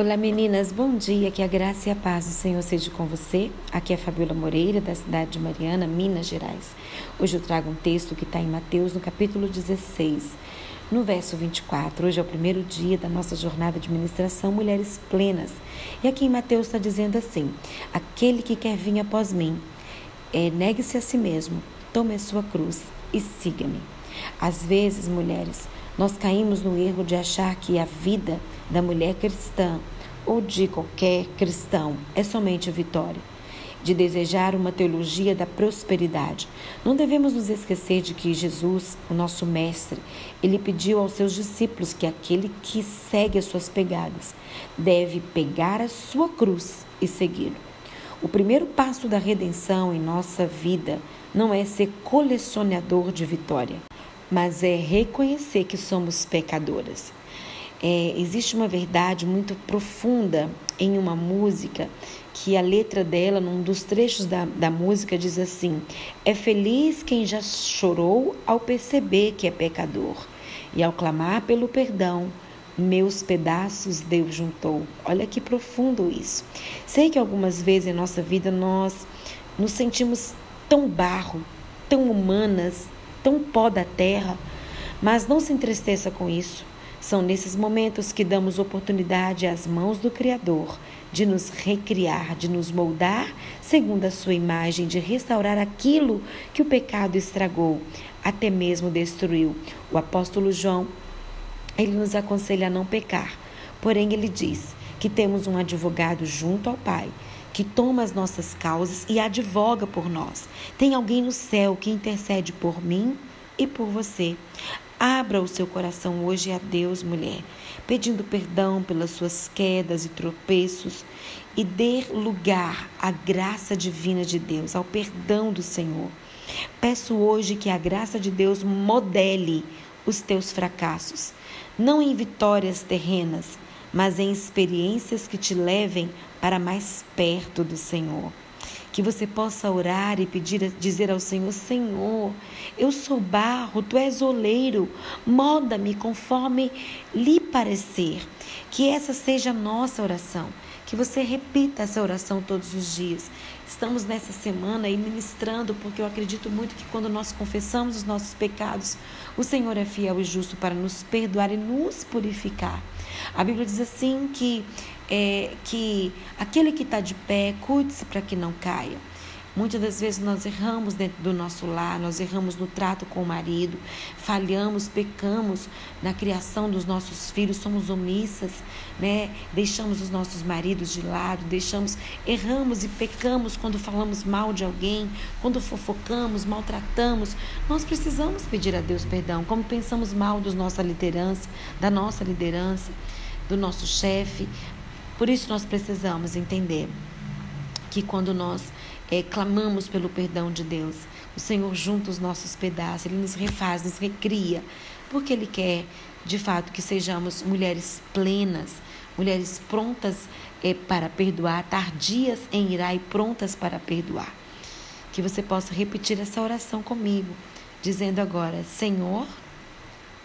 Olá meninas, bom dia, que a graça e a paz do Senhor seja com você. Aqui é Fabiola Moreira, da cidade de Mariana, Minas Gerais. Hoje eu trago um texto que está em Mateus, no capítulo 16, no verso 24. Hoje é o primeiro dia da nossa jornada de ministração Mulheres Plenas. E aqui em Mateus está dizendo assim: Aquele que quer vir após mim, é, negue-se a si mesmo, tome a sua cruz e siga-me. Às vezes, mulheres, nós caímos no erro de achar que a vida da mulher cristã ou de qualquer cristão é somente vitória, de desejar uma teologia da prosperidade. Não devemos nos esquecer de que Jesus, o nosso mestre, ele pediu aos seus discípulos que aquele que segue as suas pegadas deve pegar a sua cruz e segui-lo. O primeiro passo da redenção em nossa vida não é ser colecionador de vitória, mas é reconhecer que somos pecadoras. É, existe uma verdade muito profunda em uma música que a letra dela, num dos trechos da, da música, diz assim: É feliz quem já chorou ao perceber que é pecador, e ao clamar pelo perdão, meus pedaços Deus juntou. Olha que profundo isso. Sei que algumas vezes em nossa vida nós nos sentimos tão barro, tão humanas, tão pó da terra, mas não se entristeça com isso. São nesses momentos que damos oportunidade às mãos do Criador de nos recriar, de nos moldar segundo a sua imagem, de restaurar aquilo que o pecado estragou, até mesmo destruiu. O apóstolo João, ele nos aconselha a não pecar. Porém, ele diz que temos um advogado junto ao Pai, que toma as nossas causas e advoga por nós. Tem alguém no céu que intercede por mim e por você. Abra o seu coração hoje a Deus, mulher, pedindo perdão pelas suas quedas e tropeços e dê lugar à graça divina de Deus, ao perdão do Senhor. Peço hoje que a graça de Deus modele os teus fracassos, não em vitórias terrenas, mas em experiências que te levem para mais perto do Senhor que você possa orar e pedir, dizer ao Senhor: Senhor, eu sou barro, tu és oleiro, moda-me conforme lhe parecer. Que essa seja a nossa oração. Que você repita essa oração todos os dias. Estamos nessa semana aí ministrando, porque eu acredito muito que quando nós confessamos os nossos pecados, o Senhor é fiel e justo para nos perdoar e nos purificar. A Bíblia diz assim que, é, que aquele que está de pé, cuide-se para que não caia. Muitas das vezes nós erramos dentro do nosso lar, nós erramos no trato com o marido, falhamos, pecamos na criação dos nossos filhos, somos omissas, né? Deixamos os nossos maridos de lado, deixamos, erramos e pecamos quando falamos mal de alguém, quando fofocamos, maltratamos. Nós precisamos pedir a Deus perdão, como pensamos mal da nossa liderança, da nossa liderança, do nosso chefe. Por isso nós precisamos entender que quando nós é, clamamos pelo perdão de Deus, o Senhor junta os nossos pedaços, Ele nos refaz, nos recria, porque Ele quer, de fato, que sejamos mulheres plenas, mulheres prontas é, para perdoar, tardias em irá e prontas para perdoar. Que você possa repetir essa oração comigo, dizendo agora: Senhor,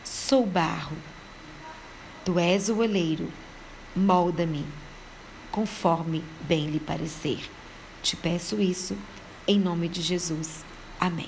sou barro, tu és o oleiro, molda-me conforme bem lhe parecer. Te peço isso em nome de Jesus. Amém.